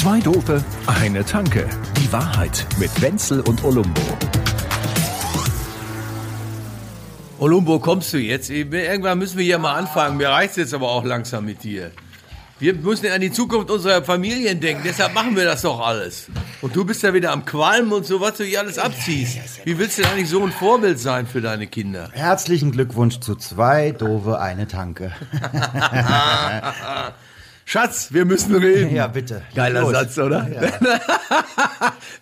Zwei Dope, eine Tanke. Die Wahrheit mit Wenzel und Olumbo. Olumbo, kommst du jetzt? Irgendwann müssen wir hier mal anfangen. Mir reicht's jetzt aber auch langsam mit dir. Wir müssen an die Zukunft unserer Familien denken, deshalb machen wir das doch alles. Und du bist ja wieder am Qualmen und so, was du hier alles abziehst. Wie willst du denn eigentlich so ein Vorbild sein für deine Kinder? Herzlichen Glückwunsch zu zwei doofe, eine Tanke. Schatz, wir müssen reden. Ja, bitte. Geiler Los. Satz, oder?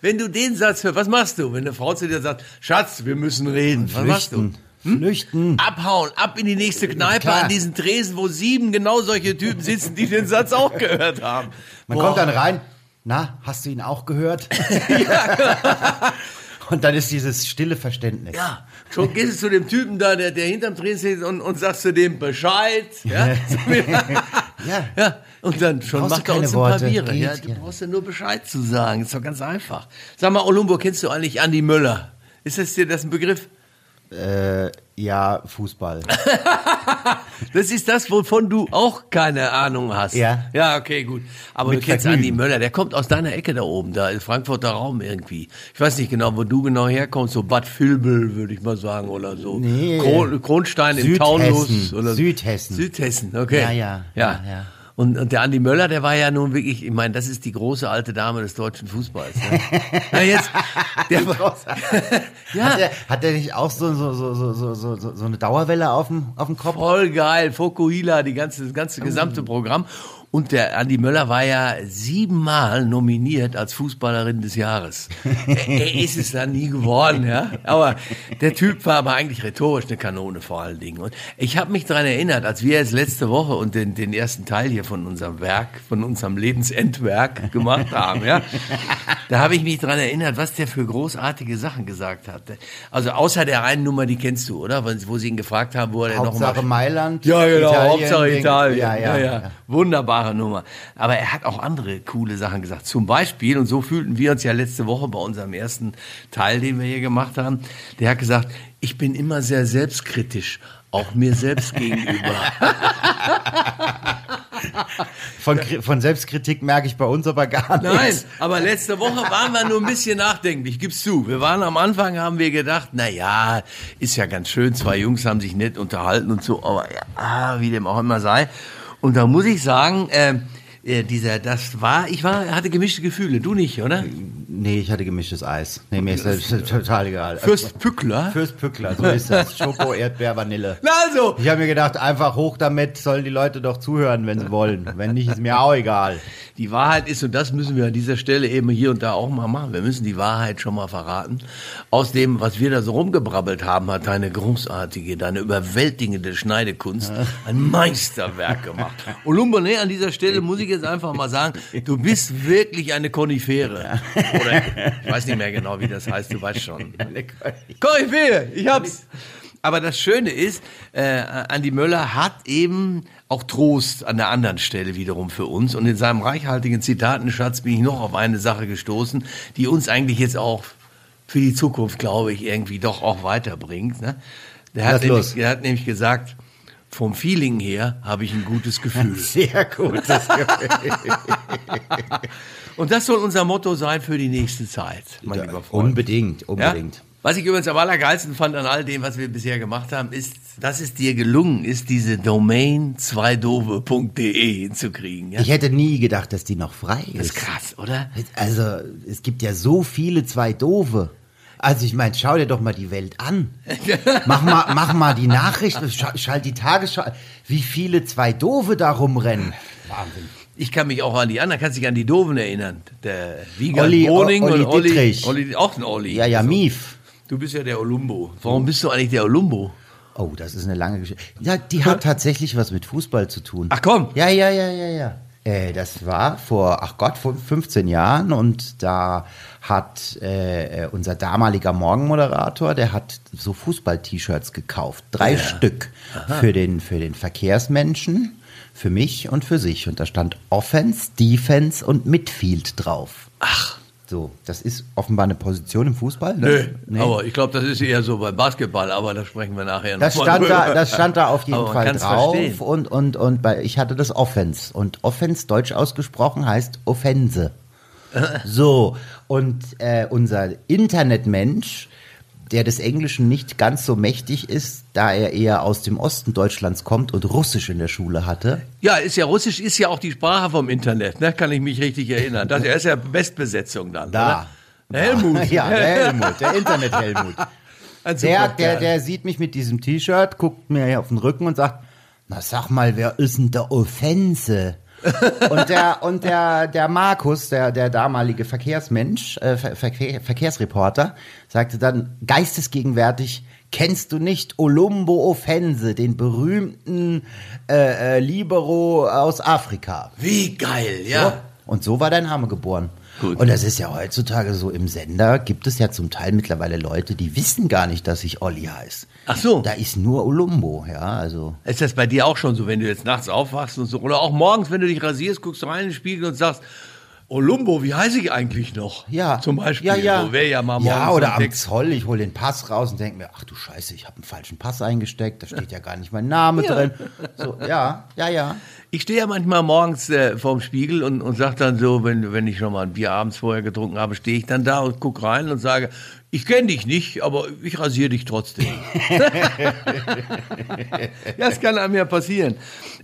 wenn du den Satz hörst, was machst du, wenn eine Frau zu dir sagt, Schatz, wir müssen reden? Was machst du? Flüchten. Flüchten. Abhauen, ab in die nächste Kneipe, Klar. an diesen Tresen, wo sieben genau solche Typen sitzen, die den Satz auch gehört haben. Man Boah. kommt dann rein. Na, hast du ihn auch gehört? Und dann ist dieses stille Verständnis. Ja, schon gehst du zu dem Typen da, der, der hinterm Tresen steht und, und sagst zu dem Bescheid. Ja, Ja. ja. und dann schon macht er keine uns ein paar Biere. geht, Ja, du ja. brauchst ja nur Bescheid zu sagen. Ist doch ganz einfach. Sag mal, Olumbo, kennst du eigentlich Andi Möller? Ist das dir das ein Begriff? Äh, ja, Fußball. Das ist das, wovon du auch keine Ahnung hast. Ja. Ja, okay, gut. Aber Mit du kennst Vergnügen. Andi Möller, der kommt aus deiner Ecke da oben, da im Frankfurter Raum irgendwie. Ich weiß nicht genau, wo du genau herkommst, so Bad Vilbel, würde ich mal sagen, oder so. Nee. Kron, Kronstein im. Taunus. Oder Südhessen. Südhessen, okay. Ja, ja, Ja, ja, ja. Und, und der Andi Möller, der war ja nun wirklich, ich meine, das ist die große alte Dame des deutschen Fußballs. Ne? Na jetzt, der war, ja, Hat er, hat er nicht auch so, so, so, so, so, so, so eine Dauerwelle auf dem, auf dem Kopf? Voll geil, Fokuhila, die ganze, das ganze gesamte Programm. Und der Andi Möller war ja siebenmal nominiert als Fußballerin des Jahres. er, ist es dann nie geworden, ja. Aber der Typ war aber eigentlich rhetorisch eine Kanone vor allen Dingen. Und ich habe mich daran erinnert, als wir jetzt letzte Woche und den, den ersten Teil hier von unserem Werk, von unserem Lebensendwerk gemacht haben, ja. Da habe ich mich daran erinnert, was der für großartige Sachen gesagt hat. Also außer der einen Nummer, die kennst du, oder? Wo sie ihn gefragt haben, wo er denn noch Hauptsache mal Mailand. ja, genau, Italien, Hauptsache. Italien. Ja, ja, ja. Wunderbare Nummer. Aber er hat auch andere coole Sachen gesagt. Zum Beispiel, und so fühlten wir uns ja letzte Woche bei unserem ersten Teil, den wir hier gemacht haben, der hat gesagt, ich bin immer sehr selbstkritisch, auch mir selbst gegenüber. Von, von Selbstkritik merke ich bei uns aber gar nichts. Nein, aber letzte Woche waren wir nur ein bisschen nachdenklich, gib's zu. Wir waren am Anfang, haben wir gedacht, na ja, ist ja ganz schön, zwei Jungs haben sich nett unterhalten und so, aber ja, wie dem auch immer sei. Und da muss ich sagen, äh, äh, dieser, das war, ich war, hatte gemischte Gefühle, du nicht, oder? Nee, ich hatte gemischtes Eis. Nee, mir ist das total egal. Fürst Pückler? Fürst Pückler, so ist das. Schoko, Erdbeer, Vanille. Na also, Ich habe mir gedacht, einfach hoch damit, sollen die Leute doch zuhören, wenn sie wollen. Wenn nicht, ist mir auch egal. Die Wahrheit ist, und das müssen wir an dieser Stelle eben hier und da auch mal machen, wir müssen die Wahrheit schon mal verraten. Aus dem, was wir da so rumgebrabbelt haben, hat deine großartige, deine überwältigende Schneidekunst ein Meisterwerk gemacht. Olumbo, nee, an dieser Stelle muss ich jetzt einfach mal sagen, du bist wirklich eine Konifere. Oder, ich weiß nicht mehr genau, wie das heißt, du weißt schon. Koryphäe, ich hab's. Aber das Schöne ist, äh, Andi Möller hat eben auch Trost an der anderen Stelle wiederum für uns. Und in seinem reichhaltigen Zitatenschatz bin ich noch auf eine Sache gestoßen, die uns eigentlich jetzt auch für die Zukunft, glaube ich, irgendwie doch auch weiterbringt. Ne? Der, hat nämlich, der hat nämlich gesagt, vom Feeling her habe ich ein gutes Gefühl. Sehr gut. Das Und das soll unser Motto sein für die nächste Zeit, mein lieber Freund. unbedingt, Ja? unbedingt. Was ich übrigens am allergeilsten fand an all dem, was wir bisher gemacht haben, ist, dass es dir gelungen ist, diese Domain zweidove.de hinzukriegen. Ja? Ich hätte nie gedacht, dass die noch frei ist. Das ist krass, oder? Also, es gibt ja so viele zwei Doofe. Also ich meine, schau dir doch mal die Welt an. Mach mal, mach mal die Nachrichten, schal- schalt die Tagesschau. Wie viele zwei Doofe da rumrennen. Wahnsinn. Ich kann mich auch an die anderen, kannst dich an die Doofen erinnern. Der Wiegald Olli- Boning Olli und Olli, Dittrich. Olli, auch ein Olli. Ja, ja, Also, Mief. Du bist ja der Olumbo. Warum bist du eigentlich der Olumbo? Oh, das ist eine lange Geschichte. Ja, die hat tatsächlich was mit Fußball zu tun. Ach komm. Ja, ja, ja, ja, ja. Äh, das war vor, ach Gott, vor 15 Jahren und da hat äh, unser damaliger Morgenmoderator, der hat so Fußball-T-Shirts gekauft. Drei Stück für den, für den Verkehrsmenschen, für mich und für sich. Und da stand Offense, Defense und Midfield drauf. Ach. So, das ist offenbar eine Position im Fußball. Nö, Ne? Nee. aber ich glaube, das ist eher so beim Basketball, aber da sprechen wir nachher noch Das mal stand, drüber. da, das stand da auf jeden Fall drauf verstehen. und, und, und bei, ich hatte das Offense und Offense deutsch ausgesprochen heißt Offense. So, und äh, unser Internetmensch, der des Englischen nicht ganz so mächtig ist, da er eher aus dem Osten Deutschlands kommt und Russisch in der Schule hatte. Ja, ist ja Russisch, ist ja auch die Sprache vom Internet, ne? Kann ich mich richtig erinnern. Das er ist ja Bestbesetzung dann. Da. Oder? Helmut. Ja, der Helmut, der Internet-Helmut. Ein Der, der, der sieht mich mit diesem T-Shirt, guckt mir auf den Rücken und sagt, na sag mal, wer ist denn der Offense? Und der, und der, der Markus, der, der damalige Verkehrsmensch, äh, Ver Verkehr, Verkehrsreporter, sagte dann geistesgegenwärtig, kennst du nicht Olumbo Offense, den berühmten äh, äh, Libero aus Afrika? Wie geil, ja. Und so war dein Name geboren. Gut. Und das ist ja heutzutage so im Sender, gibt es ja zum Teil mittlerweile Leute, die wissen gar nicht, dass ich Olli heiße. Ach so. Da ist nur Olumbo, ja, also. Ist das bei dir auch schon so, wenn du jetzt nachts aufwachst und so? Oder auch morgens, wenn du dich rasierst, guckst du rein in den Spiegel und sagst, Olumbo, wie heiße ich eigentlich noch? Ja. Zum Beispiel. Ja, ja. So wäre ja mal Ja, oder am. Zoll, ich hole den Pass raus und denke mir, ach du Scheiße, ich habe einen falschen Pass eingesteckt, da steht ja gar nicht mein Name drin. So, ja, ja, ja. Ich stehe ja manchmal morgens äh, vorm Spiegel und, und sage dann so, wenn, wenn ich schon mal ein Bier abends vorher getrunken habe, stehe ich dann da und gucke rein und sage, ich kenne dich nicht, aber ich rasiere dich trotzdem. das kann einem ja passieren.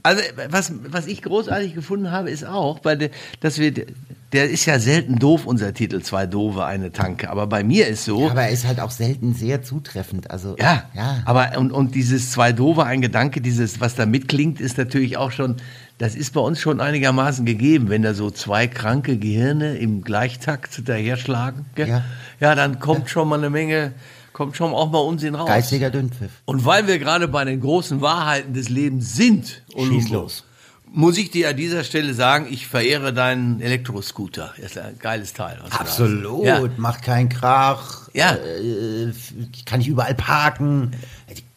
Also was, was ich großartig gefunden habe, ist auch, bei der, dass wir, der ist ja selten doof, unser Titel, zwei Doofe, eine Tanke. Aber bei mir ist so, Aber er ist halt auch selten sehr zutreffend. Also, ja, ja. aber und, und dieses zwei Doofe, ein Gedanke, dieses, was da mitklingt, ist natürlich auch schon, das ist bei uns schon einigermaßen gegeben, wenn da so zwei kranke Gehirne im Gleichtakt daherschlagen. Gell? Ja. ja, dann kommt schon mal eine Menge, kommt schon auch mal Unsinn raus. Geistiger Dünnpfiff. Und weil wir gerade bei den großen Wahrheiten des Lebens sind, Olumbo, los. muss ich dir an dieser Stelle sagen, ich verehre deinen Elektroscooter. Das ist ein geiles Teil. Absolut, Ja. macht keinen Krach. Ja. Äh, kann ich überall parken.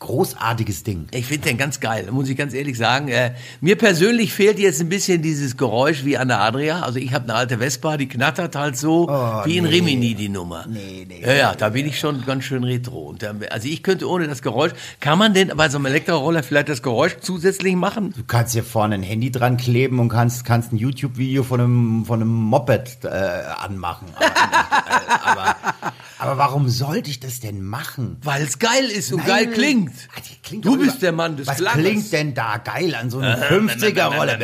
Großartiges Ding. Ich finde den ganz geil, muss ich ganz ehrlich sagen. Äh, mir persönlich fehlt jetzt ein bisschen dieses Geräusch wie an der Adria. Also ich habe eine alte Vespa, die knattert halt so Oh, wie in nee. Rimini die Nummer. Nee, nee. Ja, ja, da bin ich schon ganz schön retro. Und dann, also ich könnte ohne das Geräusch, kann man denn bei so einem Elektroroller vielleicht das Geräusch zusätzlich machen? Du kannst hier vorne ein Handy dran kleben und kannst, kannst ein YouTube-Video von einem, von einem Moped äh, anmachen. Aber, äh, aber, aber warum sollte ich das denn machen? Weil es geil ist und Nein. geil klingt. Ah, die klingt du doch bist über- der Mann des Was Klanges. klingt denn da geil an so einem 50er-Roller?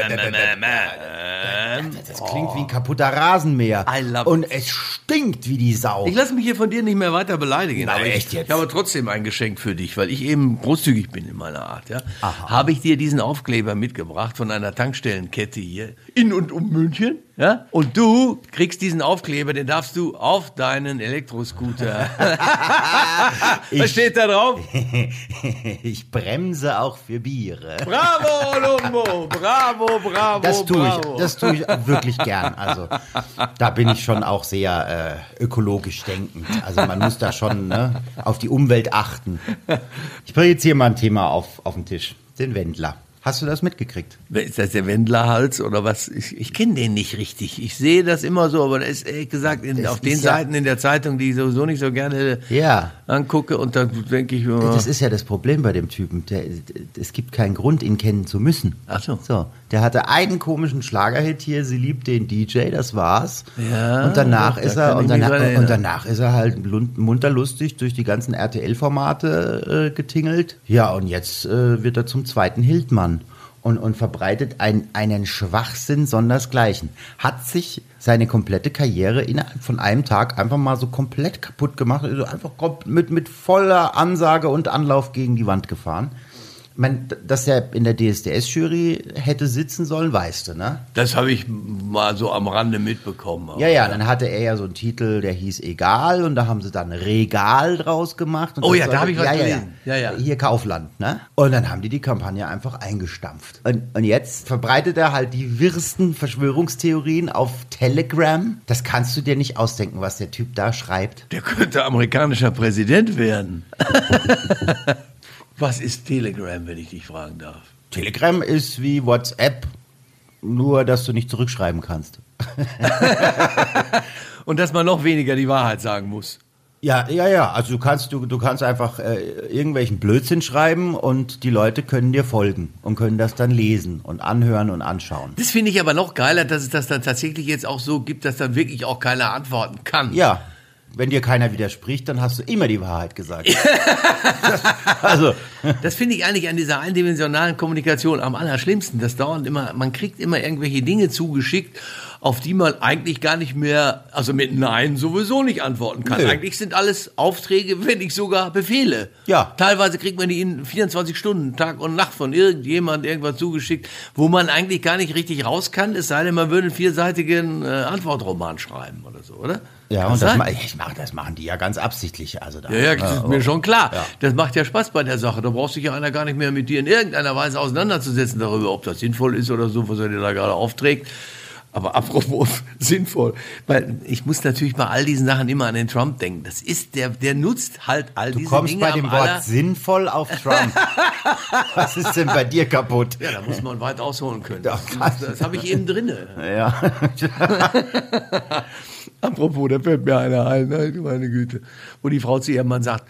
Das klingt wie ein kaputter Rasenmäher. I love Und es stinkt wie die Sau. Ich lasse mich hier von dir nicht mehr weiter beleidigen. Nein, aber ich, echt jetzt? ich habe trotzdem ein Geschenk für dich, weil ich eben großzügig bin in meiner Art. Ja, habe ich dir diesen Aufkleber mitgebracht von einer Tankstellenkette hier in und um München. Ja, und du kriegst diesen Aufkleber, den darfst du auf deinen Elektroscooter. Was steht da drauf? Ich bremse auch für Biere. Bravo, Lumbo! Bravo, bravo, Das tue ich, das tue ich wirklich gern. Also da bin ich schon auch sehr äh, ökologisch denkend. Also man muss da schon ne, auf die Umwelt achten. Ich bringe jetzt hier mal ein Thema auf, auf den Tisch. Den Wendler. Hast du das mitgekriegt? Ist das der Wendlerhals oder was? Ich, ich kenne den nicht richtig. Ich sehe das immer so, aber das ist ehrlich gesagt in, auf den ja- Seiten in der Zeitung, die ich sowieso nicht so gerne Ja. angucke und dann denke ich immer, Das ist ja das Problem bei dem Typen. Der, es gibt keinen Grund, ihn kennen zu müssen. Ach so. So, der hatte einen komischen Schlagerhit hier, sie liebt den DJ, das war's. Ja, und danach doch, da ist er und danach, und danach ist er halt lun- munterlustig durch die ganzen RTL-Formate äh, getingelt. Ja, und jetzt äh, wird er zum zweiten Hildmann. Und, und verbreitet ein, einen Schwachsinn sondersgleichen. Hat sich seine komplette Karriere innerhalb von einem Tag einfach mal so komplett kaputt gemacht. Also einfach mit, mit voller Ansage und Anlauf gegen die Wand gefahren. Ich meine, dass er in der DSDS-Jury hätte sitzen sollen, weißt du, ne? das habe ich mal so am Rande mitbekommen. Ja, ja, dann hatte er ja so einen Titel, der hieß Egal und da haben sie dann Regal draus gemacht. Und Oh ja, da sollte- hab ich was ja, ja, gelesen. Ja, ja. Hier Kaufland, ne? Und dann haben die die Kampagne einfach eingestampft. Und, und jetzt verbreitet er halt die wirsten Verschwörungstheorien auf Telegram. Das kannst du dir nicht ausdenken, was der Typ da schreibt. Der könnte amerikanischer Präsident werden. Was ist Telegram, wenn ich dich fragen darf? Telegram ist wie WhatsApp, nur dass du nicht zurückschreiben kannst. Und dass man noch weniger die Wahrheit sagen muss. Ja, ja, ja. Also du kannst, du, du kannst einfach äh, irgendwelchen Blödsinn schreiben und die Leute können dir folgen und können das dann lesen und anhören und anschauen. Das finde ich aber noch geiler, dass es das dann tatsächlich jetzt auch so gibt, dass dann wirklich auch keiner antworten kann. Ja. Wenn dir keiner widerspricht, dann hast du immer die Wahrheit gesagt. also, Das finde ich eigentlich an dieser eindimensionalen Kommunikation am allerschlimmsten. Das dauert immer, man kriegt immer irgendwelche Dinge zugeschickt, auf die man eigentlich gar nicht mehr, also mit Nein sowieso nicht antworten kann. Nö. Eigentlich sind alles Aufträge, wenn nicht sogar Befehle. Ja. Teilweise kriegt man die in 24 Stunden, Tag und Nacht von irgendjemand irgendwas zugeschickt, wo man eigentlich gar nicht richtig raus kann, es sei denn, man würde einen vierseitigen äh, Antwortroman schreiben oder so, oder? Ja, Kann und das, ma- ich mach, das machen die ja ganz absichtlich. Also da, Ja, ja, das ist mir schon klar. Ja. Das macht ja Spaß bei der Sache. Da braucht sich ja einer gar nicht mehr mit dir in irgendeiner Weise auseinanderzusetzen darüber, ob das sinnvoll ist oder so, was er dir da gerade aufträgt. Aber apropos sinnvoll, weil ich muss natürlich bei all diesen Sachen immer an den Trump denken. Das ist der, der nutzt halt all Du diese kommst Dinge bei dem Wort sinnvoll auf Trump. Was ist denn bei dir kaputt? Ja, da muss man weit ausholen können. Das, das, das habe ich eben drinne. Ja. Apropos, da fällt mir einer ein, ne, meine Güte. Wo die Frau zu ihrem Mann sagt,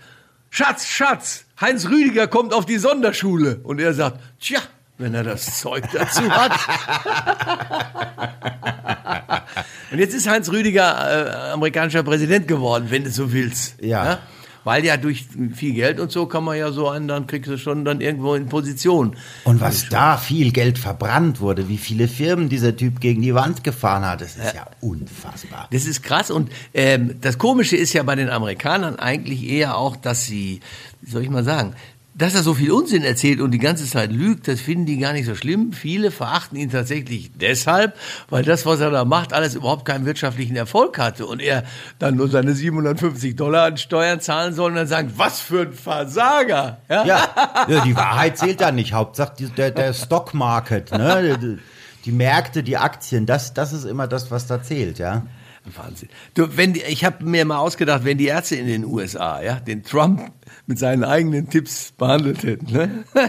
Schatz, Schatz, Heinz Rüdiger kommt auf die Sonderschule. Und er sagt, tja, wenn er das Zeug dazu hat. Und jetzt ist Heinz Rüdiger äh, amerikanischer Präsident geworden, wenn du so willst. Ja. Weil ja durch viel Geld und so kann man ja so einen, dann kriegst du schon dann irgendwo in Position. Und was da viel Geld verbrannt wurde, wie viele Firmen dieser Typ gegen die Wand gefahren hat, das ist ja unfassbar. Das ist krass und ähm, das Komische ist ja bei den Amerikanern eigentlich eher auch, dass sie, wie soll ich mal sagen, dass er so viel Unsinn erzählt und die ganze Zeit lügt, das finden die gar nicht so schlimm. Viele verachten ihn tatsächlich deshalb, weil das, was er da macht, alles überhaupt keinen wirtschaftlichen Erfolg hatte und er dann nur seine 750 Dollar an Steuern zahlen soll und dann sagen, was für ein Versager. Ja? Ja, die Wahrheit zählt da nicht. Hauptsache der, der Stock Market, ne? Die, die Märkte, die Aktien, das, das ist immer das, was da zählt, ja. Wahnsinn. Du, wenn die, ich habe mir mal ausgedacht, wenn die Ärzte in den USA, ja, den Trump mit seinen eigenen Tipps behandelt hätten, ne?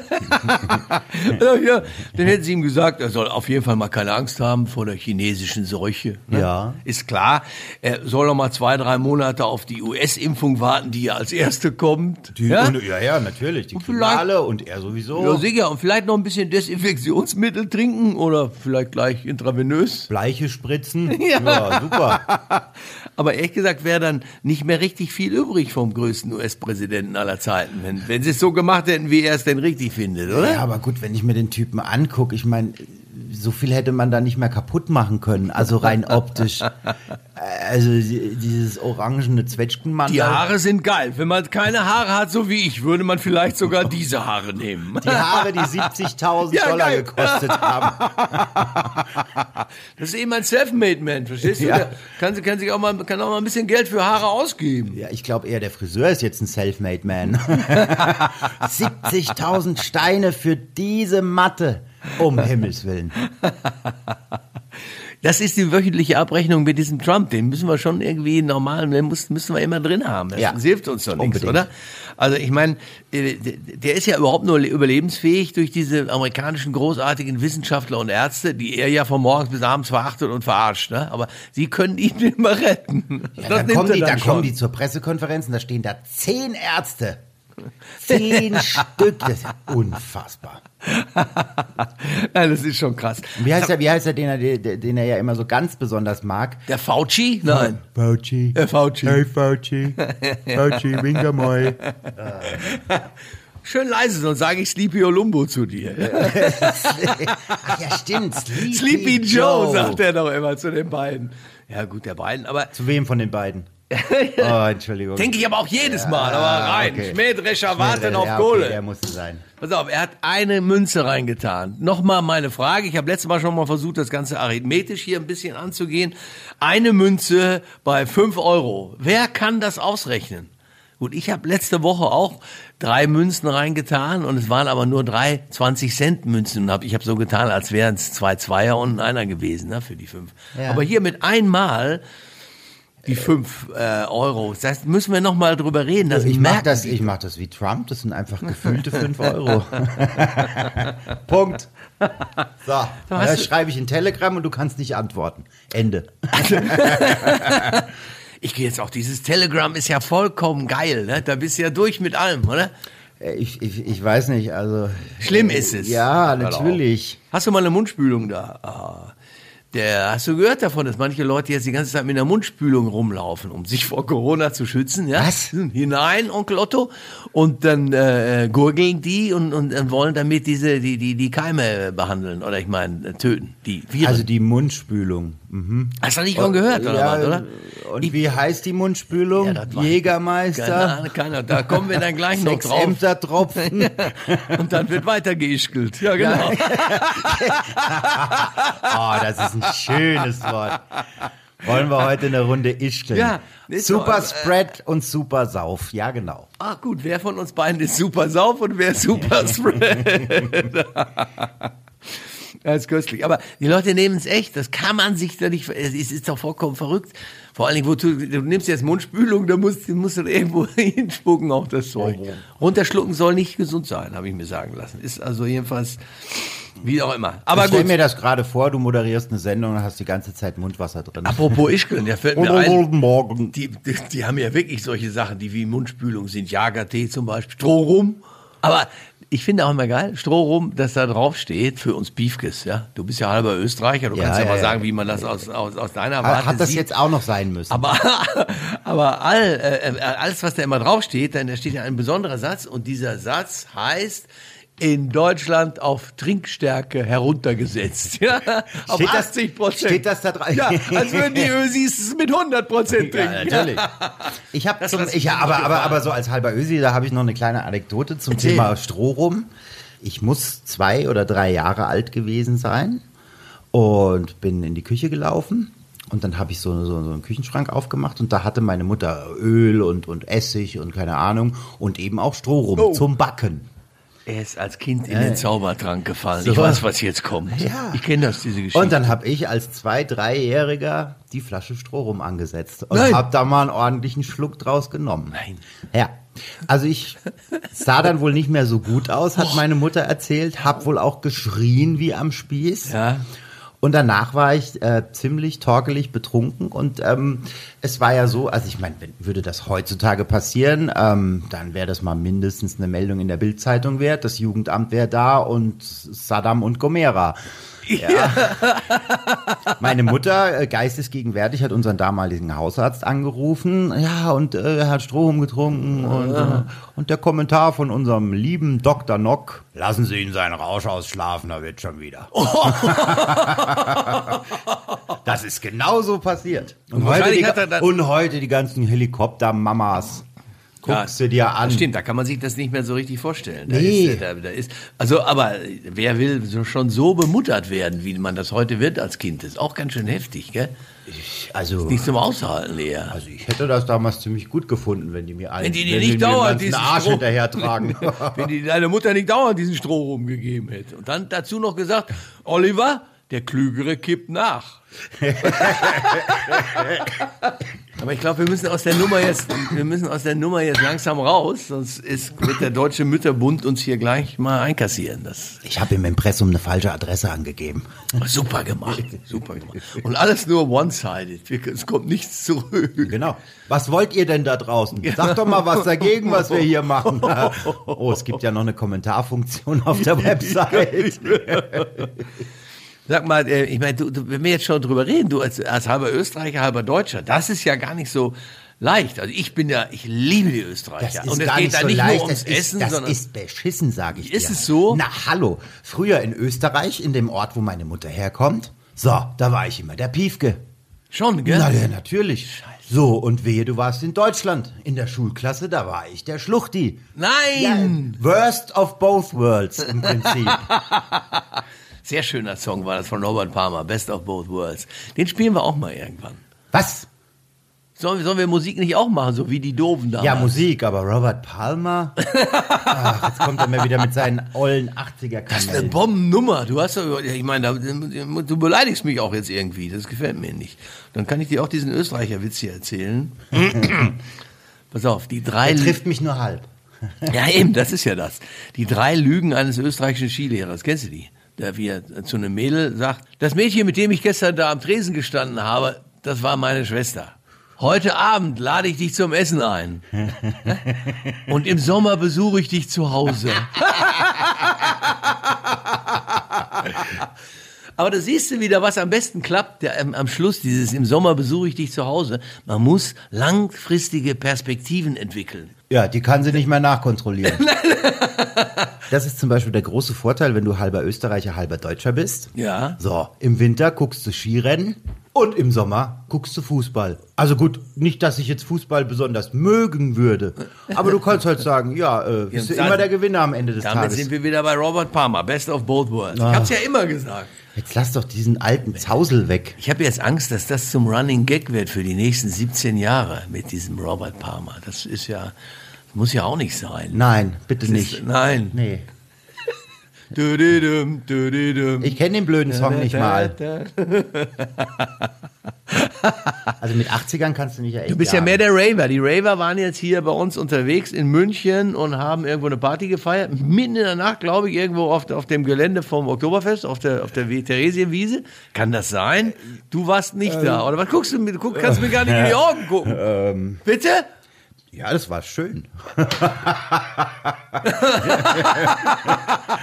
ja, ja, dann hätten sie ihm gesagt, er soll auf jeden Fall mal keine Angst haben vor der chinesischen Seuche. Ne? Ja. Ist klar. Er soll noch mal zwei, drei Monate auf die US-Impfung warten, die ja als erste kommt. Die, ja? Und, ja, ja, natürlich. Die Kriminale und er sowieso. ja, sicher. Und vielleicht noch ein bisschen Desinfektionsmittel trinken oder vielleicht gleich intravenös. Bleiche spritzen. Ja, super. Aber ehrlich gesagt wäre dann nicht mehr richtig viel übrig vom größten US-Präsidenten aller Zeiten, wenn, wenn sie es so gemacht hätten, wie er es denn richtig findet, oder? Ja, aber gut, wenn ich mir den Typen angucke, ich meine, so viel hätte man da nicht mehr kaputt machen können, also rein optisch. Also die- dieses orangene Zwetschgenmantel. Die Haare sind geil. Wenn man keine Haare hat, so wie ich, würde man vielleicht sogar diese Haare nehmen. Die Haare, die 70.000 Ja, Dollar geil. gekostet haben. Das ist eben ein Selfmade-Man, verstehst du? Ja. Der kann, kann sich auch mal, kann auch mal ein bisschen Geld für Haare ausgeben. Ja, ich glaube eher, der Friseur ist jetzt ein Selfmade Man. 70.000 Steine für diese Matte. Um Himmels Willen. Das ist die wöchentliche Abrechnung mit diesem Trump. Den müssen wir schon irgendwie normal, den müssen wir immer drin haben. Das Ja. hilft uns doch nichts, oder? Also ich meine, äh, der ist ja überhaupt nur überlebensfähig durch diese amerikanischen großartigen Wissenschaftler und Ärzte, die er ja von morgens bis abends verachtet und verarscht. Ne? Aber sie können ihn immer retten. Ja, dann kommen, die, dann kommen die zur Pressekonferenz und da stehen da zehn Ärzte. Zehn Stück. Das ist unfassbar. ja, das ist schon krass. Wie heißt er, wie heißt er den, er, den er ja immer so ganz besonders mag? Der Fauci? Nein. Fauci. Der Fauci. Hey Fauci. Fauci, winker mal. Schön leise, sonst sage ich Sleepy Olumbo zu dir. Ach ja, stimmt. Sleepy, Sleepy Joe, sagt er doch immer zu den beiden. Ja, gut, der beiden, aber Zu wem von den beiden? Oh, Entschuldigung. denke ich aber auch jedes Mal. Aber rein, okay. Schmähdrescher warten auf ja, Kohle. Okay, der musste sein. Pass auf, er hat eine Münze reingetan. Nochmal meine Frage. Ich habe letztes Mal schon mal versucht, das Ganze arithmetisch hier ein bisschen anzugehen. Eine Münze bei 5 Euro. Wer kann das ausrechnen? Gut, ich habe letzte Woche auch drei Münzen reingetan und es waren aber nur drei 20-Cent-Münzen. Und hab- Ich habe so getan, als wären es zwei Zweier und ein Einer gewesen ne, für die fünf. Ja. Aber hier mit einmal die fünf äh, Euro. Das müssen wir noch mal drüber reden. Das Ich mach merken das, ich mach das wie Trump, das sind einfach gefühlte 5 Euro. Punkt. So, das du- schreibe ich in Telegram und du kannst nicht antworten. Ende. Ich gehe jetzt auch, dieses Telegram ist ja vollkommen geil, ne? Da bist du ja durch mit allem, oder? Äh, Ich, ich, ich weiß nicht, also. Schlimm ist es. Ja, natürlich. Hast du mal eine Mundspülung da? Der, hast du gehört davon, dass manche Leute jetzt die ganze Zeit mit einer Mundspülung rumlaufen, um sich vor Corona zu schützen? Ja? Was? Hinein, Onkel Otto. Und dann äh, gurgeln die und, und, und wollen damit diese, die, die, die Keime behandeln oder ich meine äh, töten. Die Viren. Also die Mundspülung. Mhm. Hast du nicht von gehört, oder ja, was, oder? Und wie heißt die Mundspülung? Ja, Jägermeister? Keine keine. Da kommen wir dann gleich noch drauf. Ämtertropfen. Und dann wird weiter geischkelt. Ja, genau. Oh, das ist ein schönes Wort. Wollen wir heute eine Runde ischkeln? Ja, Super äh, Spread und super Sauf. Ja, genau. Ah, gut, wer von uns beiden ist super sauf und wer ist super spread? Das ist köstlich. Aber die Leute nehmen es echt. Das kann man sich da nicht. Es ist, doch vollkommen verrückt. Vor allen Dingen, wo du, du nimmst jetzt Mundspülung, da musst, musst du irgendwo hinspucken auf das Zeug. Runterschlucken soll nicht gesund sein, habe ich mir sagen lassen. Ist also jedenfalls wie auch immer. Aber ich stell mir das gerade vor, du moderierst eine Sendung und hast die ganze Zeit Mundwasser drin. Apropos Ischkeln, der fällt mir ein. Guten Morgen. Die, die, die haben ja wirklich solche Sachen, die wie Mundspülung sind. Jagertee zum Beispiel, Strohrum. Aber ich finde auch immer geil, Strohrum, dass da drauf steht für uns Beefkes, ja. Du bist ja halber Österreicher, du Ja, kannst ja, ja, mal ja. sagen, wie man das aus, aus, aus deiner Hat, Warte hat das sieht. jetzt auch noch sein müssen? Aber, aber all, äh, äh, alles, was da immer draufsteht, dann da steht ja ein besonderer Satz und dieser Satz heißt, in Deutschland auf Trinkstärke heruntergesetzt. Ja, auf Steht das- 80 Prozent. steht das da dran? Ja, als würden die Ösis es mit 100 Prozent trinken. Ja, natürlich. Ich habe zum, ich aber, aber, aber so als halber Ösi, da habe ich noch eine kleine Anekdote zum Erzähl. Thema Strohrum. Ich muss zwei oder drei Jahre alt gewesen sein und bin in die Küche gelaufen. Und dann habe ich so, so, so einen Küchenschrank aufgemacht und da hatte meine Mutter Öl und, und Essig und keine Ahnung und eben auch Strohrum Oh. zum Backen. Er ist als Kind in den Zaubertrank gefallen. So. Ich weiß, was jetzt kommt. Ja. Ich kenne das, diese Geschichte. Und dann habe ich als zwei, dreijähriger die Flasche Strohrum angesetzt und habe da mal einen ordentlichen Schluck draus genommen. Nein. Ja. Also ich sah dann wohl nicht mehr so gut aus, hat meine Mutter erzählt, hab wohl auch geschrien wie am Spieß. Ja. Und danach war ich äh, ziemlich torkelig betrunken und ähm, es war ja so, also ich meine, würde das heutzutage passieren, ähm, dann wäre das mal mindestens eine Meldung in der Bildzeitung wert, das Jugendamt wäre da und Saddam und Gomera. Ja. Meine Mutter, äh, geistesgegenwärtig, hat unseren damaligen Hausarzt angerufen. Ja, und äh, er hat Strom getrunken. Und, äh, und der Kommentar von unserem lieben Dr. Nock. Lassen Sie ihn seinen Rausch ausschlafen, er wird schon wieder. das ist genauso passiert. Und, Und heute, die, und heute die ganzen Helikoptermamas. Guckst du dir an. Stimmt, da kann man sich das nicht mehr so richtig vorstellen. Da Nee. ist, da, da ist, also, aber wer will schon so bemuttert werden, wie man das heute wird als Kind? Das ist auch ganz schön heftig, gell? Also, Nicht zum Aushalten eher. also ich hätte das damals ziemlich gut gefunden, wenn die mir einen, Wenn die dir wenn nicht dauernd diesen Arsch hinterher tragen. Wenn die deine Mutter nicht dauernd diesen Stroh rumgegeben hätte. Und dann dazu noch gesagt, Oliver, der Klügere kippt nach. Aber ich glaube, wir müssen aus der Nummer jetzt, wir müssen aus der Nummer jetzt langsam raus, sonst ist, wird der Deutsche Mütterbund uns hier gleich mal einkassieren. Das Ich habe im Impressum eine falsche Adresse angegeben. super gemacht, super gemacht. Und alles nur one-sided. Es kommt nichts zurück. Genau. Was wollt ihr denn da draußen? Sag doch mal was dagegen, was wir hier machen. Oh, es gibt ja noch eine Kommentarfunktion auf der Website. Sag mal, äh, ich meine, du, du, wenn wir jetzt schon drüber reden, du als, als halber Österreicher, halber Deutscher, das ist ja gar nicht so leicht. Also ich bin ja, ich liebe die Das Österreicher. ist Und es gar geht nicht da so nicht leicht. nur ums das ist, Essen, das sondern ist beschissen, sage ich Ist dir. es so? Na, hallo. Früher in Österreich, in dem Ort, wo meine Mutter herkommt, so, da war ich immer der Piefke. schon, gell? Na ja, natürlich. So, und wehe, du warst in Deutschland. In der Schulklasse, da war ich der Schluchti. Nein! Worst of both worlds im Prinzip. Sehr schöner Song war das von Robert Palmer, Best of Both Worlds. Den spielen wir auch mal irgendwann. Was? Sollen, sollen wir Musik nicht auch machen, so wie die Doofen damals? Ja, Musik, aber Robert Palmer? Ach, jetzt kommt er mir wieder mit seinen ollen 80er Das ist eine Kanälen. Bombennummer. Du hast doch, ich meine, da- du beleidigst mich auch jetzt irgendwie. Das gefällt mir nicht. Dann kann ich dir auch diesen Österreicher-Witz hier erzählen. Pass auf, die drei Er trifft mich nur halb. Ja, eben, das ist ja das. Die drei Lügen eines österreichischen Skilehrers. Kennst du die? Der wie er zu einem Mädel sagt, das Mädchen, mit dem ich gestern da am Tresen gestanden habe, das war meine Schwester. Heute Abend lade ich dich zum Essen ein. Und im Sommer besuche ich dich zu Hause. Aber da siehst du wieder, was am besten klappt, der, am, am Schluss dieses im Sommer besuche ich dich zu Hause. Man muss langfristige Perspektiven entwickeln. Ja, die kann sie nicht mehr nachkontrollieren. das ist zum Beispiel der große Vorteil, wenn du halber Österreicher, halber Deutscher bist. Ja. So, im Winter guckst du Skirennen und im Sommer guckst du Fußball. Also gut, nicht, dass ich jetzt Fußball besonders mögen würde, aber du kannst halt sagen, ja, äh, bist du dann- immer der Gewinner am Ende des Damit Tages. sind wir wieder bei Robert Palmer, Best of both worlds. Ich hab's ja immer gesagt. Jetzt lass doch diesen alten Zausel weg. Ich habe jetzt Angst, dass das zum Running Gag wird für die nächsten 17 Jahre mit diesem Robert Palmer. Das ist ja, muss ja auch nicht sein. Nein, bitte Das nicht. Ist, nein. Nee. Ich kenne den blöden Song nicht mal. Also mit 80ern kannst du nicht ja echt Du bist ja jagen. mehr der Raver. Die Raver waren jetzt hier bei uns unterwegs in München und haben irgendwo eine Party gefeiert. Mitten in der Nacht, glaube ich, irgendwo auf, auf dem Gelände vom Oktoberfest, auf der, auf der Wie- Theresienwiese. Kann das sein? Du warst nicht da. Oder was guckst du mir? Du guck, kannst mir gar nicht in die Augen gucken. Bitte? Ja, das war schön.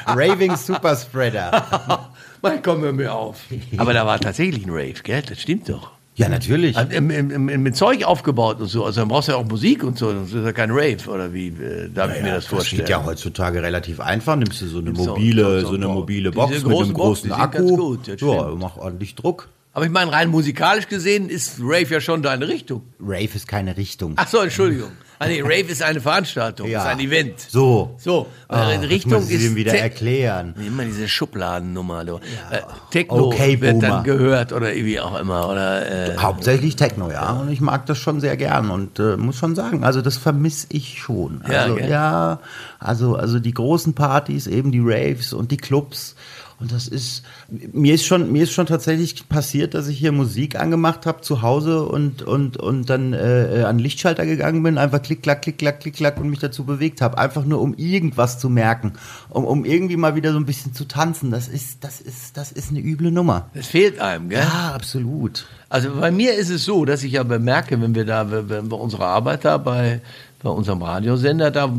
Raving Superspreader. Mann, komm hör mir auf. Aber da war tatsächlich ein Rave, gell? Das stimmt doch. Ja, natürlich. Also, im, im, im, mit Zeug aufgebaut und so. Also dann brauchst du ja auch Musik und so. Das ist ja kein Rave, oder wie äh, darf ich mir das Das vorstellen? geht ja heutzutage relativ einfach. Nimmst du so eine mobile, so- so eine so- mobile diese Box mit einem Boxen, großen sind Akku. gut, das ja, mach ordentlich Druck. Aber ich meine, rein musikalisch gesehen ist Rave ja schon deine Richtung. Rave ist keine Richtung. Ach so, Entschuldigung. Ah, nee, Rave ist eine Veranstaltung, ist ein Event. So. So, Ah, das Richtung muss ich ist ihm wieder Te- erklären. Immer diese Schubladennummer. Du. Äh, Techno Okay, wird Boomer. dann gehört oder wie auch immer. Oder, äh, Hauptsächlich Techno, ja. Und ich mag das schon sehr gern und äh, muss schon sagen, also das vermisse ich schon. Ja, Also gell? ja, also also die großen Partys, eben die Raves und die Clubs. Und das ist mir ist schon mir ist schon tatsächlich passiert, dass ich hier Musik angemacht habe zu Hause und und und dann äh, äh, an den Lichtschalter gegangen bin, einfach klick klack klick klack klick klack und mich dazu bewegt habe, einfach nur um irgendwas zu merken, um um irgendwie mal wieder so ein bisschen zu tanzen. Das ist das ist das ist eine üble Nummer. das fehlt einem, gell? Ja, absolut. Also bei mir ist es so, dass ich ja bemerke, wenn wir da, wenn wir unsere Arbeit da bei, bei unserem Radiosender, da,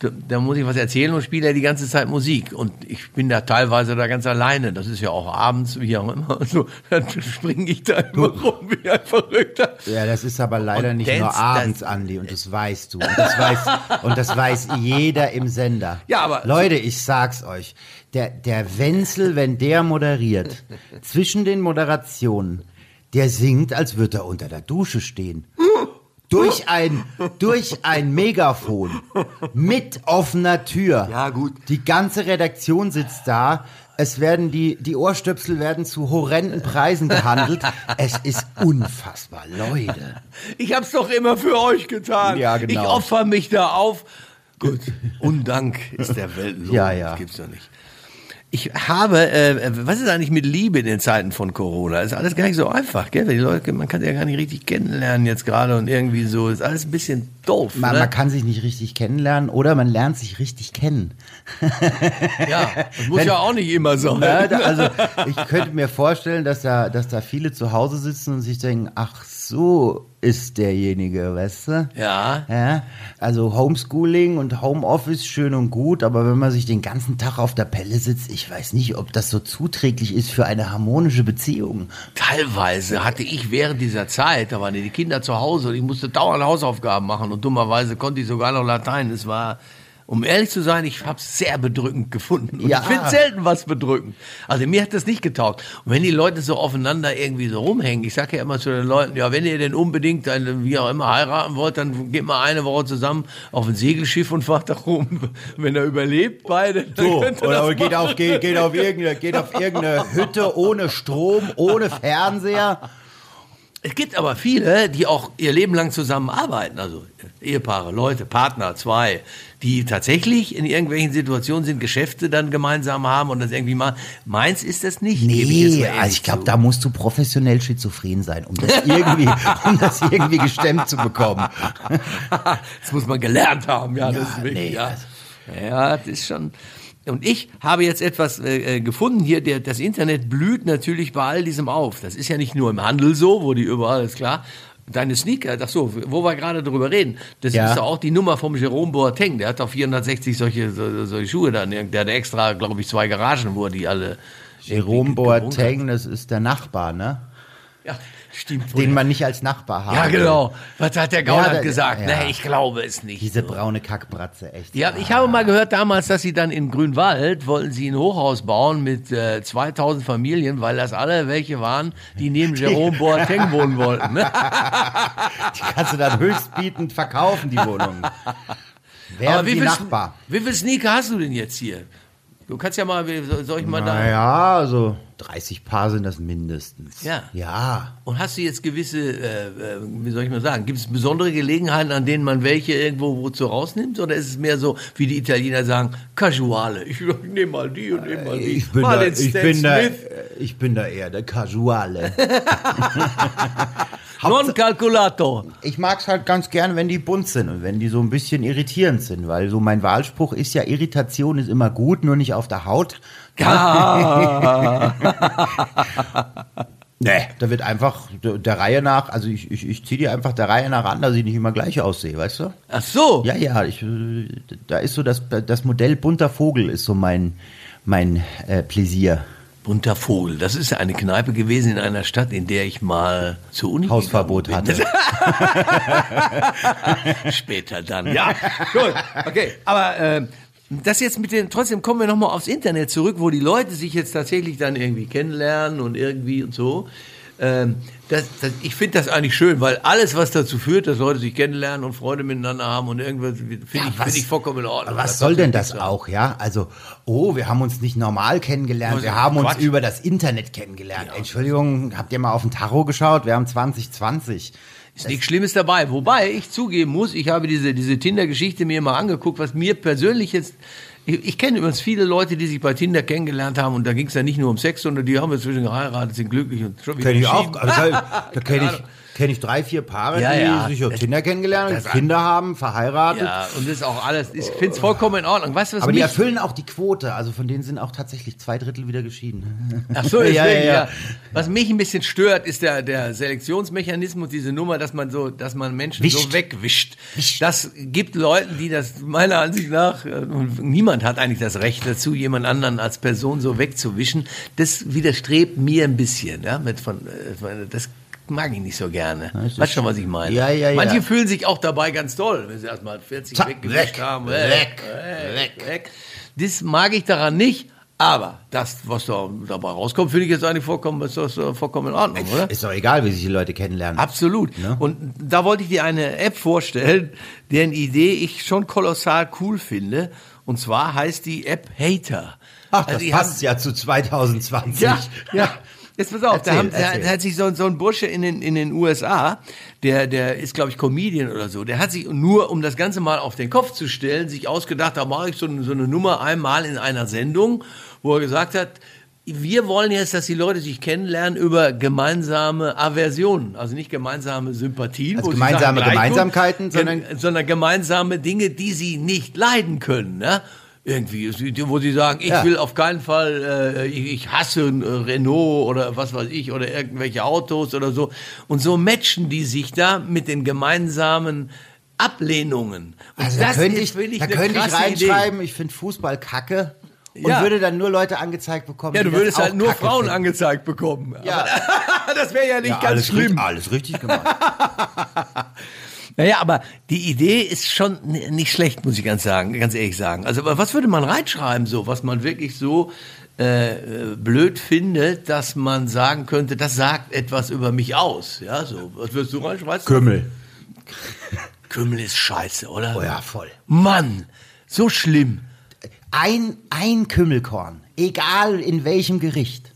da, da muss ich was erzählen und spiele ja die ganze Zeit Musik. Und ich bin da teilweise da ganz alleine. Das ist ja auch abends, wie auch immer. So, dann springe ich da immer rum wie ein Verrückter. Ja, das ist aber leider Und nicht Dance, nur das- abends, Andi, und das weißt du. Und das weiß, und das weiß jeder im Sender. Ja, aber- Leute, ich sag's euch. Der, der Wenzel, wenn der moderiert, zwischen den Moderationen, der singt, als würde er unter der Dusche stehen. Durch ein, durch ein Megafon. Mit offener Tür. Ja, gut. Die ganze Redaktion sitzt da. Es werden die, die Ohrstöpsel werden zu horrenden Preisen gehandelt. Es ist unfassbar, Leute. Ich hab's doch immer für euch getan. Ja, genau. Ich opfer mich da auf. Gut. Undank ist der Weltlohn. Ja, ja. Das gibt's doch nicht. Ich habe, äh, was ist eigentlich mit Liebe in den Zeiten von Corona? Ist alles gar nicht so einfach, gell? Weil Die Leute, man kann sie ja gar nicht richtig kennenlernen jetzt gerade und irgendwie so. Ist alles ein bisschen doof. Man, ne? man kann sich nicht richtig kennenlernen oder man lernt sich richtig kennen. ja, das muss Wenn- ja auch nicht immer. Ja, da- also ich könnte mir vorstellen, dass da, dass da viele zu Hause sitzen und sich denken, ach so ist derjenige, weißt du? Ja. ja. Also Homeschooling und Homeoffice schön und gut, aber wenn man sich den ganzen Tag auf der Pelle sitzt, ich weiß nicht, ob das so zuträglich ist für eine harmonische Beziehung. Teilweise hatte ich während dieser Zeit, da waren die Kinder zu Hause und ich musste dauernd Hausaufgaben machen und dummerweise konnte ich sogar noch Latein. Es war, um ehrlich zu sein, ich habe es sehr bedrückend gefunden. Und Ja. ich finde selten was bedrückend. Also mir hat das nicht getaugt. Und wenn die Leute so aufeinander irgendwie so rumhängen, ich sage ja immer zu den Leuten, ja, wenn ihr denn unbedingt, eine, wie auch immer, heiraten wollt, dann geht mal eine Woche zusammen auf ein Segelschiff und fahrt da rum. Wenn er überlebt, beide, So, oder geht auf, geht, geht, auf irgendeine, geht auf irgendeine Hütte ohne Strom, ohne Fernseher. Es gibt aber viele, die auch ihr Leben lang zusammenarbeiten, also Ehepaare, Leute, Partner, zwei, die tatsächlich in irgendwelchen Situationen sind, Geschäfte dann gemeinsam haben und das irgendwie mal. Meins ist das nicht. ich Nee, ehrlich also ich glaube, da musst du professionell schizophren sein, um das irgendwie, um das irgendwie gestemmt zu bekommen. das muss man gelernt haben, ja, das ist wirklich, nee, ja. also- ja, das ist schon. Und ich habe jetzt etwas äh, äh, gefunden hier, der, das Internet blüht natürlich bei all diesem auf. Das ist ja nicht nur im Handel so, wo die überall, ist klar. deine Sneaker, ach so, wo wir gerade drüber reden, das Ja. ist doch auch die Nummer vom Jerome Boateng. Der hat doch 460 solche, so, solche Schuhe dann. Der hat extra, glaube ich, zwei Garagen, wo er die alle. Jerome Boateng, das ist der Nachbar, ne? Ja, stimmt. Den man nicht als Nachbar haben ja, genau. Was hat der Gauland da- gesagt? ja. Nee, ich glaube es nicht. Diese braune Kackbratze, echt. Ja, ich habe mal gehört damals, dass sie dann in Grünwald wollten sie ein Hochhaus bauen mit äh, 2000 Familien, weil das alle welche waren, die neben Jerome Boateng wohnen wollten. Die kannst du dann höchstbietend verkaufen, die Wohnung. Wer wie die viel, Nachbar? wie viel Sneaker hast du denn jetzt hier? Du kannst ja mal, wie- soll ich mal da. Naja, also 30 Paar sind das mindestens. Ja. Ja. Und hast du jetzt gewisse, äh, äh, wie soll ich mal sagen, gibt es besondere Gelegenheiten, an denen man welche irgendwo wozu rausnimmt? Oder ist es mehr so, wie die Italiener sagen, casuale? Ich, ich nehme mal die und nehme mal die. Ich bin, mal da, ich, bin da, Smith. ich bin da eher der Casuale. Non calculato. Ich mag es halt ganz gern, wenn die bunt sind und wenn die so ein bisschen irritierend sind, weil so mein Wahlspruch ist ja, Irritation ist immer gut, nur nicht auf der Haut. Nee, da wird einfach der, Reihe nach, also ich, ich, ich ziehe die einfach der Reihe nach an, dass ich nicht immer gleich aussehe, weißt du? Ach so. Ja, ja, ich, da ist so das, das Modell bunter Vogel ist so mein, mein äh, Pläsier. Bunter Vogel. Das ist eine Kneipe gewesen in einer Stadt, in der ich mal zur Uni Hausverbot bin. Später dann. Ja, gut. Okay. Aber ähm, das jetzt mit den, trotzdem kommen wir nochmal aufs Internet zurück, wo die Leute sich jetzt tatsächlich dann irgendwie kennenlernen und irgendwie und so. Ähm, das, das, ich finde das eigentlich schön, weil alles, was dazu führt, dass Leute sich kennenlernen und Freude miteinander haben und irgendwas, finde ich, was- find ich vollkommen in Ordnung. Was Das soll denn das sein. auch, ja? Also, oh, wir haben uns nicht normal kennengelernt, wir haben uns Quatsch? über das Internet kennengelernt. Entschuldigung, habt ihr mal auf den Tacho geschaut? Wir haben 2020. Ist nichts Schlimmes dabei. Wobei ich zugeben muss, ich habe diese, diese Tinder-Geschichte mir mal angeguckt, was mir persönlich jetzt. Ich, kenne übrigens viele Leute, die sich bei Tinder kennengelernt haben und da ging es ja nicht nur um Sex, sondern die haben inzwischen geheiratet, sind glücklich und schon wieder Kenn ich auch. Also, da kenne ich, kenn ich drei, vier Paare, Ja, die ja. sich auf Tinder kennengelernt, das- Kinder haben, verheiratet. Ja, und das ist auch alles, ich finde es vollkommen in Ordnung. Weißt was Aber die mich, erfüllen auch die Quote. Also von denen sind auch tatsächlich zwei Drittel wieder geschieden. Ach so, Ja, deswegen, ja, ja, ja. Was mich ein bisschen stört, ist der, der Selektionsmechanismus, diese Nummer, dass man so, dass man Menschen so Wischt. wegwischt. Das gibt Leuten, die das meiner Ansicht nach, äh, niemand hat eigentlich das Recht dazu, jemand anderen als Person so wegzuwischen. Das widerstrebt mir ein bisschen, ja, mit von, äh, von- das mag ich nicht so gerne. Weißt schon, was ich meine? Ja, ja, ja. Manche fühlen sich auch dabei ganz toll, wenn sie erstmal 40 Zack, weggewischt weg, haben. weg, weg, weg. Das mag ich daran nicht. Aber das, was da dabei rauskommt, finde ich jetzt eigentlich vollkommen, ist das äh, vollkommen in Ordnung, oder? Ist doch egal, wie sich die Leute kennenlernen. Absolut. Ne? Und da wollte ich dir eine App vorstellen, deren Idee ich schon kolossal cool finde. Und zwar heißt die App Hater. Ach, das Also die passt ja zu 2020. ja, ja. Jetzt pass auf, da, Erzähl, haben, da, erzähl. da hat sich so, so ein Bursche in den, in den USA, der, der ist, glaube ich, Comedian oder so, der hat sich nur, um das Ganze mal auf den Kopf zu stellen, sich ausgedacht, da mache ich so, eine- so eine Nummer einmal in einer Sendung, wo er gesagt hat, wir wollen jetzt, dass die Leute sich kennenlernen über gemeinsame Aversionen, also nicht gemeinsame Sympathien, Also gemeinsame Gemeinsamkeiten, sondern- sondern gemeinsame Dinge, die sie nicht leiden können. Ne? Irgendwie, wo sie sagen, ich Ja. will auf keinen Fall, äh, ich, ich hasse äh, Renault oder was weiß ich oder irgendwelche Autos oder so. Und so matchen die sich da mit den gemeinsamen Ablehnungen. Und Also da könnte ich, finde da könnte ich krasse Idee. reinschreiben, ich finde Fußball kacke und Ja. würde dann nur Leute angezeigt bekommen. Ja, du würdest halt nur Frauen finden. angezeigt bekommen. Ja. Aber das wäre ja nicht Ja, ganz alles, schlimm. Richtig, alles richtig gemacht. Naja, aber die Idee ist schon nicht schlecht, muss ich ganz sagen, ganz ehrlich sagen. Also, was würde man reinschreiben, so, was man wirklich so äh, äh, blöd findet, dass man sagen könnte, das sagt etwas über mich aus. Ja, so. Was würdest du reinschreiben? Kümmel. Kümmel ist scheiße, oder? Oh ja, voll. Mann, so schlimm. Ein, ein Kümmelkorn, egal in welchem Gericht.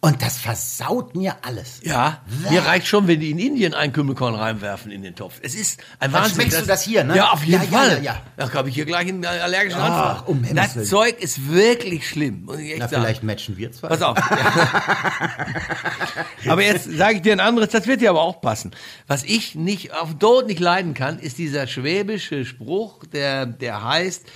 Und das versaut mir alles. Ja, mir reicht schon, wenn die in Indien ein Kümmelkorn reinwerfen in den Topf. Es ist ein Dann Wahnsinn. schmeckst du das hier, ne? Ja, auf jeden Ja, ja, Fall. ja, ja. Da habe ich hier gleich einen allergischen Ach, Anfall. um Himmels das Willen. Zeug ist wirklich schlimm. Muss ich echt Na, sagen. vielleicht matchen wir zwei. Pass auf. aber jetzt sage ich dir ein anderes, das wird dir aber auch passen. Was ich nicht auf Tod nicht leiden kann, ist dieser schwäbische Spruch, der, der heißt,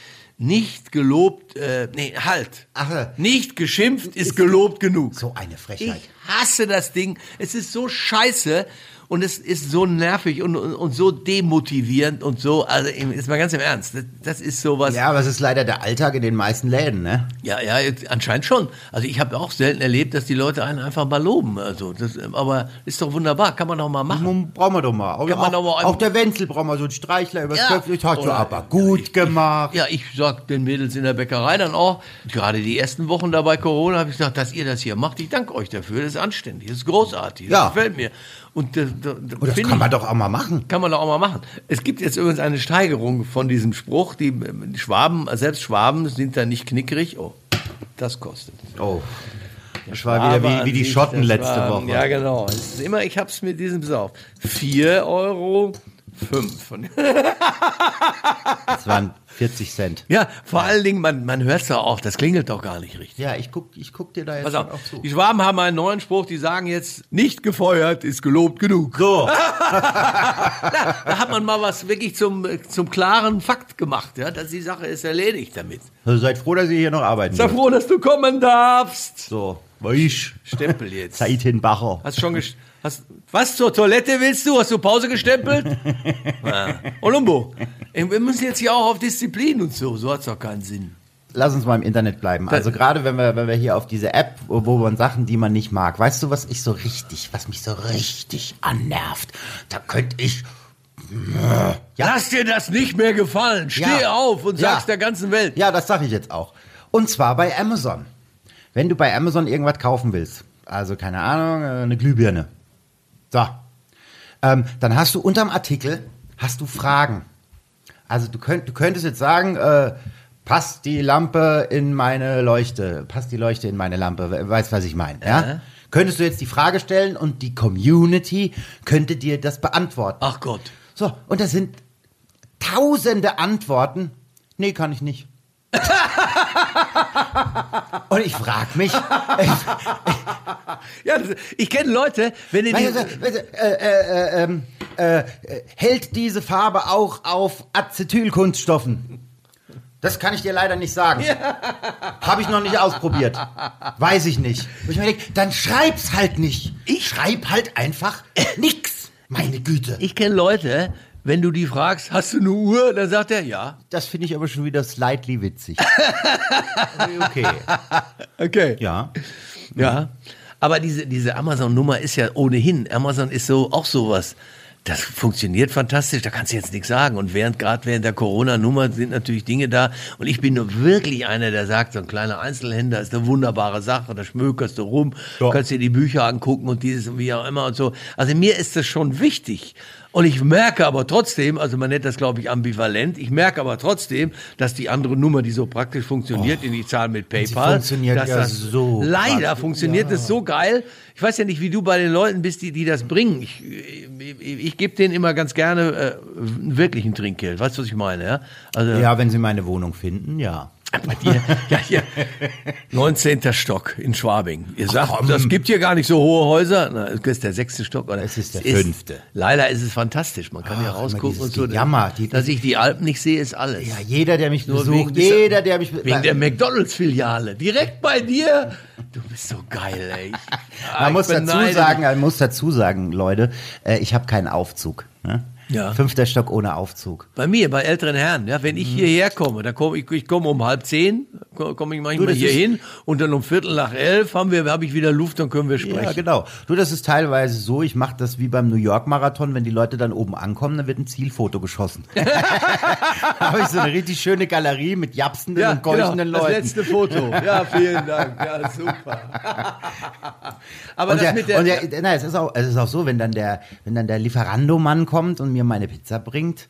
nicht gelobt, äh, nee, halt. Ach, nicht geschimpft ist gelobt genug. So eine Frechheit. Ich hasse das Ding. Es ist so scheiße. Und es ist so nervig und, und, und so demotivierend und so, also ist mal ganz im Ernst, das, das ist sowas. Ja, aber es ist leider der Alltag in den meisten Läden, ne? Ja, ja, anscheinend schon. Also ich habe auch selten erlebt, dass die Leute einen einfach mal loben. Also das, aber ist doch wunderbar, kann man doch mal machen. Nun brauchen wir doch mal. Auch, doch mal auch, auch der Wenzel braucht mal so einen Streichler übers Ja. Köpfchen. Das hast du aber gut gemacht. Ja, ich sag den Mädels in der Bäckerei dann auch, gerade die ersten Wochen da bei Corona, habe ich gesagt, dass ihr das hier macht, ich danke euch dafür, das ist anständig, das ist großartig, das Ja. gefällt mir. Und äh, da, da, Und das kann ich- man doch auch mal machen. Kann man doch auch mal machen. Es gibt jetzt übrigens eine Steigerung von diesem Spruch. Die Schwaben, selbst Schwaben sind da nicht knickerig. Oh, das kostet. Oh. Das war wieder wie, wie die Schotten letzte Schwaben. Woche. Ja, genau. Es ist immer, ich hab's mit diesem Besauf. 4 Euro 5. Das waren 40 Cent. Ja, vor allen Dingen, man, man hört's doch auch, das klingelt doch gar nicht richtig. Ja, ich guck, ich guck dir da jetzt Pass mal auch auf, zu. die Schwaben haben einen neuen Spruch, die sagen jetzt, nicht gefeuert ist gelobt genug. So, Na, da hat man mal was wirklich zum, zum klaren Fakt gemacht, ja, dass die Sache ist erledigt damit. also seid froh, dass ihr hier noch arbeiten Sei froh, dass du kommen darfst. So, ich, Stempel jetzt. Saitin Bacher. Hast schon hast was zur Toilette willst du? Hast du Pause gestempelt? ja. Olumbo, wir müssen jetzt hier auch auf Disziplin und so. So hat's doch keinen Sinn. Lass uns mal im Internet bleiben. Also gerade wenn wir, wenn wir hier auf diese App, wo, man Sachen, die man nicht mag, weißt du, was ich so richtig, was mich so richtig annervt? Da könnte ich. Lass dir das nicht mehr gefallen. Steh Ja. auf und Ja. sag's der ganzen Welt. Ja, das sage ich jetzt auch. Und zwar bei Amazon. Wenn du bei Amazon irgendwas kaufen willst, also keine Ahnung, äh, eine Glühbirne. So. Ähm, dann hast du unterm Artikel hast du Fragen. Also du, könnt, du könntest jetzt sagen, äh, passt die Lampe in meine Leuchte, passt die Leuchte in meine Lampe, we- weißt was ich meine, ja? Könntest du jetzt die Frage stellen und die Community könnte dir das beantworten. Ach Gott. So, und das sind tausende Antworten. Nee, kann ich nicht. und ich frage mich, Ja, ich kenne Leute, wenn die, weißt du, weißt du, äh, äh, ähm, äh, äh, hält diese Farbe auch auf Acetylkunststoffen? Das kann ich dir leider nicht sagen. Habe ich noch nicht ausprobiert. Weiß ich nicht. Und ich mir dann schreib's halt nicht. Ich schreib halt einfach nix. Meine Güte. ich kenne Leute, wenn du die fragst, hast du eine Uhr? Dann sagt er, ja. Das finde ich aber schon wieder slightly witzig. okay. Okay. Ja. Ja. Aber diese, diese Amazon-Nummer ist ja ohnehin, Amazon ist so auch sowas. Das funktioniert fantastisch, da kannst du jetzt nichts sagen. Und während, gerade während der Corona-Nummer sind natürlich Dinge da. Und ich bin nur wirklich einer, der sagt, so ein kleiner Einzelhändler ist eine wunderbare Sache, da schmökerst du rum, Ja. kannst dir die Bücher angucken und dieses und wie auch immer und so. Also mir ist das schon wichtig. Und ich merke aber trotzdem, also man nennt das glaube ich ambivalent, ich merke aber trotzdem, dass die andere Nummer, die so praktisch funktioniert, in die Zahl mit PayPal, funktioniert dass ja das so leider praktisch, funktioniert das so geil. Ich weiß ja nicht, wie du bei den Leuten bist, die, die das bringen. Ich, ich, ich gebe denen immer ganz gerne äh, wirklich ein Trinkgeld. Weißt du, was ich meine? Ja, also, Ja, wenn Sie meine Wohnung finden, ja. Bei dir, ja, hier, 19. Stock in Schwabing. Ihr sagt, komm. das gibt hier gar nicht so hohe Häuser. Na, das ist der sechste Stock. Oder? Es ist der fünfte. Leider ist es fantastisch. Man kann hier Ach, immer rausgucken und so. Gejammer, die- dass ich die Alpen nicht sehe, ist alles. Ja, jeder, der mich Nur besucht, wegen jeder, der mich Wegen der McDonalds-Filiale. Direkt bei dir. Du bist so geil, ey. Ich, Ah, Man ich muss dazu sagen, man muss dazu sagen, Leute, äh, ich habe keinen Aufzug. Ne? Ja. Fünfter Stock ohne Aufzug. Bei mir, bei älteren Herren, ja, wenn ich Mhm. hierher komme, dann komme ich, ich komme um halb zehn, ko- komme ich manchmal das hier hin und dann um Viertel nach elf haben wir, habe ich wieder Luft, dann können wir sprechen. Ja, genau. Du, das ist teilweise so, ich mache das wie beim New York Marathon, wenn die Leute dann oben ankommen, dann wird ein Zielfoto geschossen. da habe ich so eine richtig schöne Galerie mit japsenden und keuchenden genau, das Leuten. letzte Foto. Ja, vielen Dank. Ja, super. Aber und das der, mit der, und der, na, es ist auch, es ist auch so, wenn dann der, wenn dann der Lieferando-Mann kommt und mir meine Pizza bringt,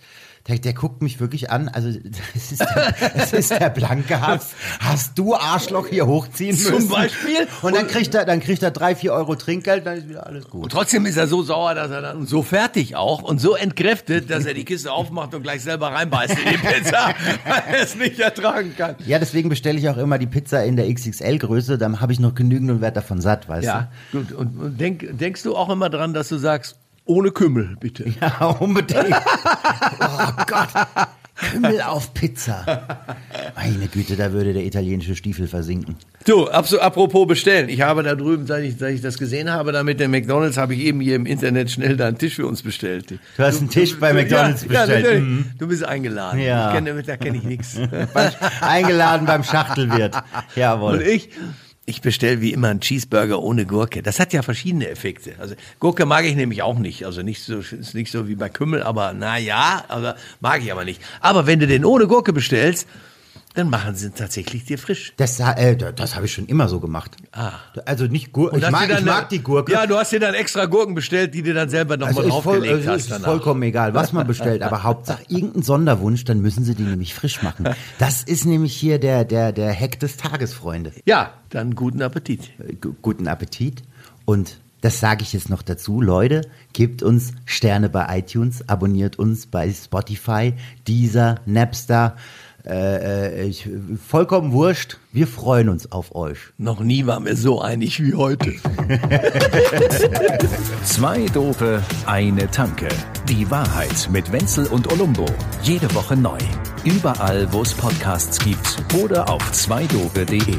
der, der guckt mich wirklich an. Also es ist der, es ist der blanke Hass. Hast du Arschloch hier hochziehen Zum müssen? Beispiel? Und dann kriegt er, dann kriegt er drei, vier Euro Trinkgeld, dann ist wieder alles gut. und trotzdem ist er so sauer, dass er dann so fertig auch und so entkräftet, dass er die Kiste aufmacht und gleich selber reinbeißt in die Pizza, weil er es nicht ertragen kann. Ja, deswegen bestelle ich auch immer die Pizza in der XXL-Größe, dann habe ich noch genügend und werde davon satt, weißt Ja, gut. Und, und denk, denkst du auch immer dran, dass du sagst, ohne Kümmel, bitte. Ja, unbedingt. oh Gott. Kümmel auf Pizza. Meine Güte, da würde der italienische Stiefel versinken. Du, apropos bestellen. Ich habe da drüben, seit ich, seit ich das gesehen habe, da mit dem McDonalds, habe ich eben hier im Internet schnell da einen Tisch für uns bestellt. Du hast einen Tisch bei McDonalds ja, bestellt. Ja, Mhm. Du bist eingeladen. Ja. Ich kenn, da kenne ich nichts. Eingeladen beim Schachtelwirt. Und Jawohl. ich, ich bestelle wie immer einen Cheeseburger ohne Gurke. Das hat ja verschiedene Effekte. Also Gurke mag ich nämlich auch nicht. Also nicht so, ist nicht so wie bei Kümmel, aber na ja, aber mag ich aber nicht. Aber wenn du den ohne Gurke bestellst, dann machen sie ihn tatsächlich dir frisch. Das, äh, das habe ich schon immer so gemacht. Ah. Also nicht Gurke. Ich, mag, ich mag die Gurke. Ja, du hast dir dann extra Gurken bestellt, die dir dann selber nochmal Also ist, voll, draufgelegt also hast ist danach. vollkommen egal, was man bestellt, aber Hauptsache irgendein Sonderwunsch, dann müssen sie die nämlich frisch machen. Das ist nämlich hier der, der, der Hack des Tages, Freunde. Ja, dann guten Appetit. Äh, gu- Guten Appetit und das sage ich jetzt noch dazu, Leute, gebt uns Sterne bei iTunes, abonniert uns bei Spotify, Deezer, Napster, äh, ich, vollkommen wurscht, wir freuen uns auf euch. Noch nie waren wir so einig wie heute. Zwei Dope, eine Tanke. Die Wahrheit mit Wenzel und Olumbo. Jede Woche neu. Überall, wo es Podcasts gibt oder auf zweidope.de.